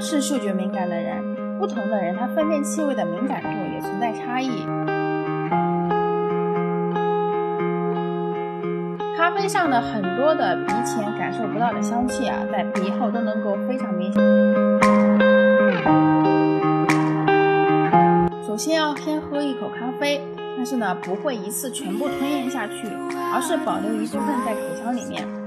是嗅觉敏感的人，不同的人他分辨气味的敏感度也存在差异。咖啡上的很多的鼻前感受不到的香气啊，在鼻后都能够非常明显。首先要先喝一口咖啡，但是呢不会一次全部吞咽下去，而是保留一部分在口腔里面。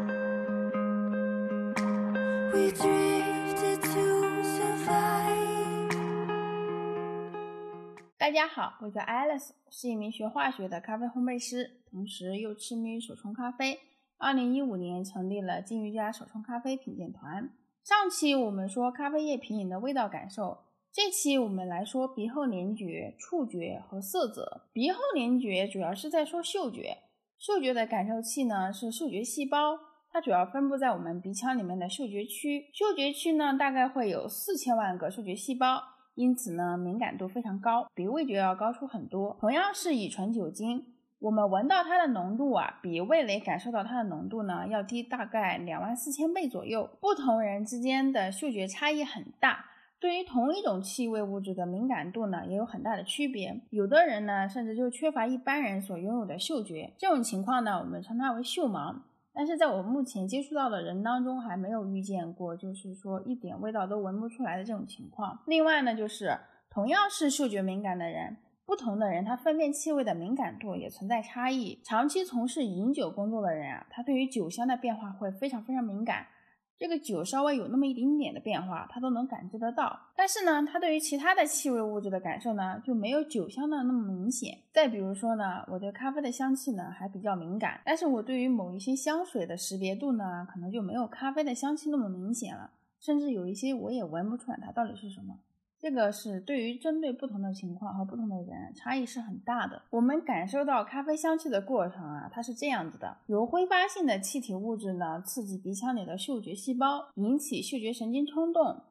大家好，我叫 Alice，是一名学化学的咖啡烘焙师，同时又痴迷于手冲咖啡。二零一五年成立了金鱼家手冲咖啡品鉴团。上期我们说咖啡液品饮的味道感受，这期我们来说鼻后联觉、触觉和色泽。鼻后联觉主要是在说嗅觉，嗅觉的感受器呢是嗅觉细胞，它主要分布在我们鼻腔里面的嗅觉区。嗅觉区呢大概会有四千万个嗅觉细胞。因此呢，敏感度非常高，比味觉要高出很多。同样是乙醇酒精，我们闻到它的浓度啊，比味蕾感受到它的浓度呢要低大概两万四千倍左右。不同人之间的嗅觉差异很大，对于同一种气味物质的敏感度呢也有很大的区别。有的人呢甚至就缺乏一般人所拥有的嗅觉，这种情况呢我们称它为嗅盲。但是在我目前接触到的人当中，还没有遇见过，就是说一点味道都闻不出来的这种情况。另外呢，就是同样是嗅觉敏感的人，不同的人他分辨气味的敏感度也存在差异。长期从事饮酒工作的人啊，他对于酒香的变化会非常非常敏感。这个酒稍微有那么一丁点的变化，它都能感知得到。但是呢，它对于其他的气味物质的感受呢，就没有酒香的那么明显。再比如说呢，我对咖啡的香气呢还比较敏感，但是我对于某一些香水的识别度呢，可能就没有咖啡的香气那么明显了，甚至有一些我也闻不出来它到底是什么。这个是对于针对不同的情况和不同的人差异是很大的。我们感受到咖啡香气的过程啊，它是这样子的：由挥发性的气体物质呢刺激鼻腔里的嗅觉细胞，引起嗅觉神经冲动，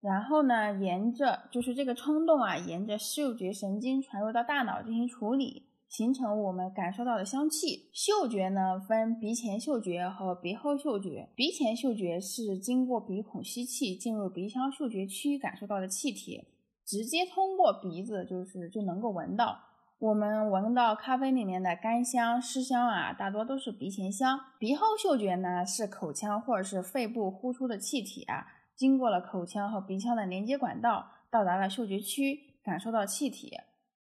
然后呢沿着就是这个冲动啊，沿着嗅觉神经传入到大脑进行处理。形成我们感受到的香气。嗅觉呢，分鼻前嗅觉和鼻后嗅觉。鼻前嗅觉是经过鼻孔吸气进入鼻腔嗅觉区感受到的气体，直接通过鼻子就是就能够闻到。我们闻到咖啡里面的干香、湿香啊，大多都是鼻前香。鼻后嗅觉呢，是口腔或者是肺部呼出的气体啊，经过了口腔和鼻腔的连接管道，到达了嗅觉区，感受到气体。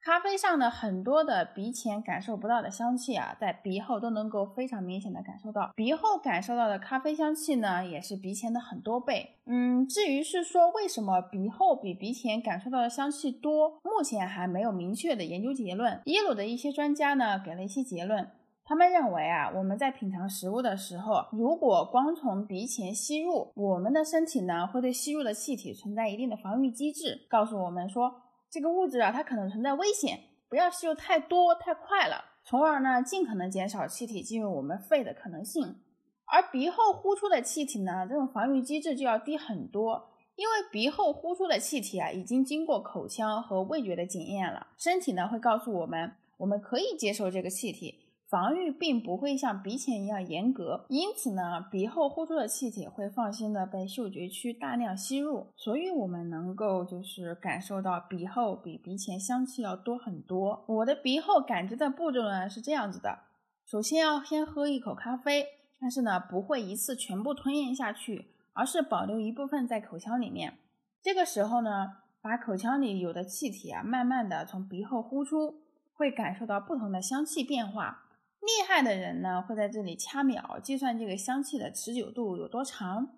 咖啡上的很多的鼻前感受不到的香气啊，在鼻后都能够非常明显的感受到。鼻后感受到的咖啡香气呢，也是鼻前的很多倍。嗯，至于是说为什么鼻后比鼻前感受到的香气多，目前还没有明确的研究结论。耶鲁的一些专家呢，给了一些结论。他们认为啊，我们在品尝食物的时候，如果光从鼻前吸入，我们的身体呢，会对吸入的气体存在一定的防御机制，告诉我们说。这个物质啊，它可能存在危险，不要吸入太多太快了，从而呢，尽可能减少气体进入我们肺的可能性。而鼻后呼出的气体呢，这种防御机制就要低很多，因为鼻后呼出的气体啊，已经经过口腔和味觉的检验了，身体呢会告诉我们，我们可以接受这个气体。防御并不会像鼻前一样严格，因此呢，鼻后呼出的气体会放心的被嗅觉区大量吸入，所以我们能够就是感受到鼻后比鼻前香气要多很多。我的鼻后感知的步骤呢是这样子的：首先要先喝一口咖啡，但是呢不会一次全部吞咽下去，而是保留一部分在口腔里面。这个时候呢，把口腔里有的气体啊慢慢的从鼻后呼出，会感受到不同的香气变化。厉害的人呢，会在这里掐秒计算这个香气的持久度有多长。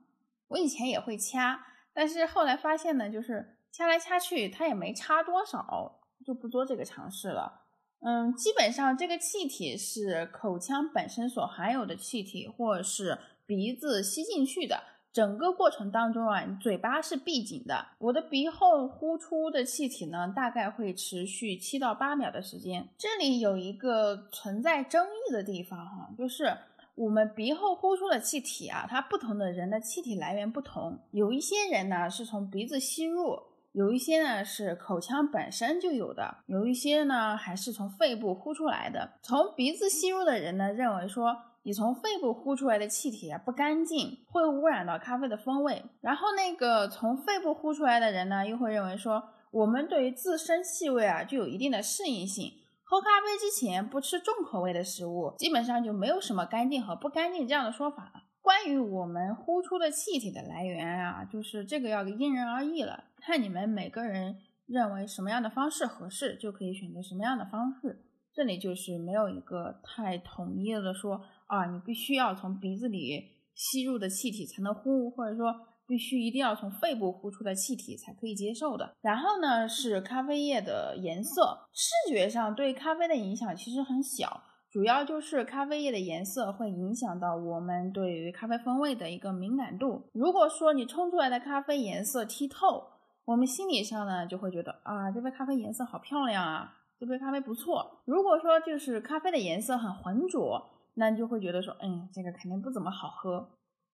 我以前也会掐，但是后来发现呢，就是掐来掐去，它也没差多少，就不做这个尝试了。嗯，基本上这个气体是口腔本身所含有的气体，或是鼻子吸进去的。整个过程当中啊，嘴巴是闭紧的。我的鼻后呼出的气体呢，大概会持续七到八秒的时间。这里有一个存在争议的地方哈，就是我们鼻后呼出的气体啊，它不同的人的气体来源不同。有一些人呢是从鼻子吸入，有一些呢是口腔本身就有的，有一些呢还是从肺部呼出来的。从鼻子吸入的人呢，认为说。你从肺部呼出来的气体啊不干净，会污染到咖啡的风味。然后那个从肺部呼出来的人呢，又会认为说，我们对于自身气味啊就有一定的适应性。喝咖啡之前不吃重口味的食物，基本上就没有什么干净和不干净这样的说法了。关于我们呼出的气体的来源啊，就是这个要因人而异了，看你们每个人认为什么样的方式合适，就可以选择什么样的方式。这里就是没有一个太统一的说啊，你必须要从鼻子里吸入的气体才能呼，或者说必须一定要从肺部呼出的气体才可以接受的。然后呢，是咖啡液的颜色，视觉上对咖啡的影响其实很小，主要就是咖啡液的颜色会影响到我们对于咖啡风味的一个敏感度。如果说你冲出来的咖啡颜色剔透，我们心理上呢就会觉得啊，这杯咖啡颜色好漂亮啊。这杯咖啡不错。如果说就是咖啡的颜色很浑浊，那你就会觉得说，嗯，这个肯定不怎么好喝。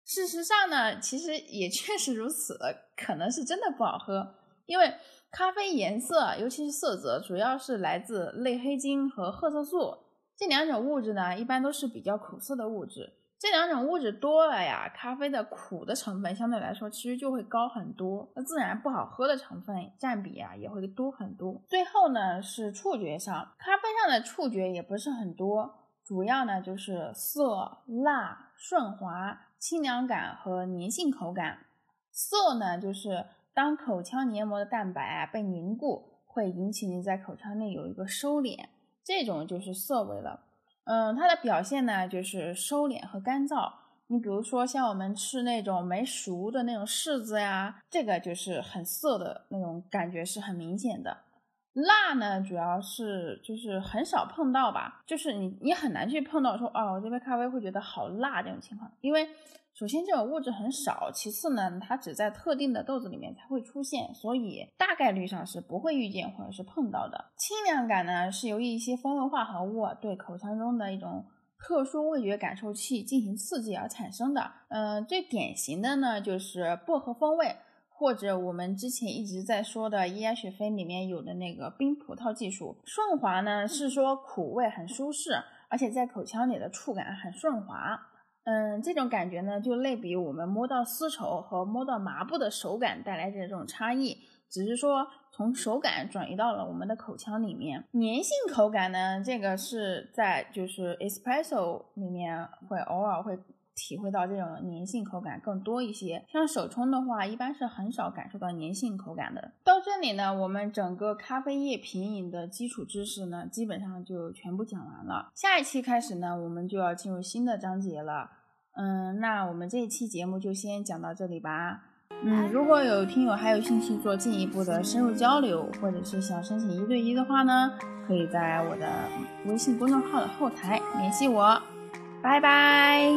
事实上呢，其实也确实如此，可能是真的不好喝。因为咖啡颜色，尤其是色泽，主要是来自类黑金和褐色素这两种物质呢，一般都是比较苦涩的物质。这两种物质多了呀，咖啡的苦的成分相对来说其实就会高很多，那自然不好喝的成分占比啊也会多很多。最后呢是触觉上，咖啡上的触觉也不是很多，主要呢就是涩、辣、顺滑、清凉感和粘性口感。涩呢就是当口腔黏膜的蛋白啊被凝固，会引起你在口腔内有一个收敛，这种就是涩味了。嗯，它的表现呢，就是收敛和干燥。你比如说，像我们吃那种没熟的那种柿子呀，这个就是很涩的那种感觉，是很明显的。辣呢，主要是就是很少碰到吧，就是你你很难去碰到说，哦，我这杯咖啡会觉得好辣这种情况，因为。首先，这种物质很少；其次呢，它只在特定的豆子里面才会出现，所以大概率上是不会遇见或者是碰到的。清凉感呢，是由于一些风味化合物对口腔中的一种特殊味觉感受器进行刺激而产生的。嗯，最典型的呢就是薄荷风味，或者我们之前一直在说的伊亚雪菲里面有的那个冰葡萄技术。顺滑呢，是说苦味很舒适，而且在口腔里的触感很顺滑。嗯，这种感觉呢，就类比我们摸到丝绸和摸到麻布的手感带来的这种差异，只是说从手感转移到了我们的口腔里面。粘性口感呢，这个是在就是 espresso 里面会偶尔会体会到这种粘性口感更多一些。像手冲的话，一般是很少感受到粘性口感的。到这里呢，我们整个咖啡液品饮的基础知识呢，基本上就全部讲完了。下一期开始呢，我们就要进入新的章节了。嗯，那我们这一期节目就先讲到这里吧。嗯，如果有听友还有兴趣做进一步的深入交流，或者是想申请一对一的话呢，可以在我的微信公众号的后台联系我。拜拜。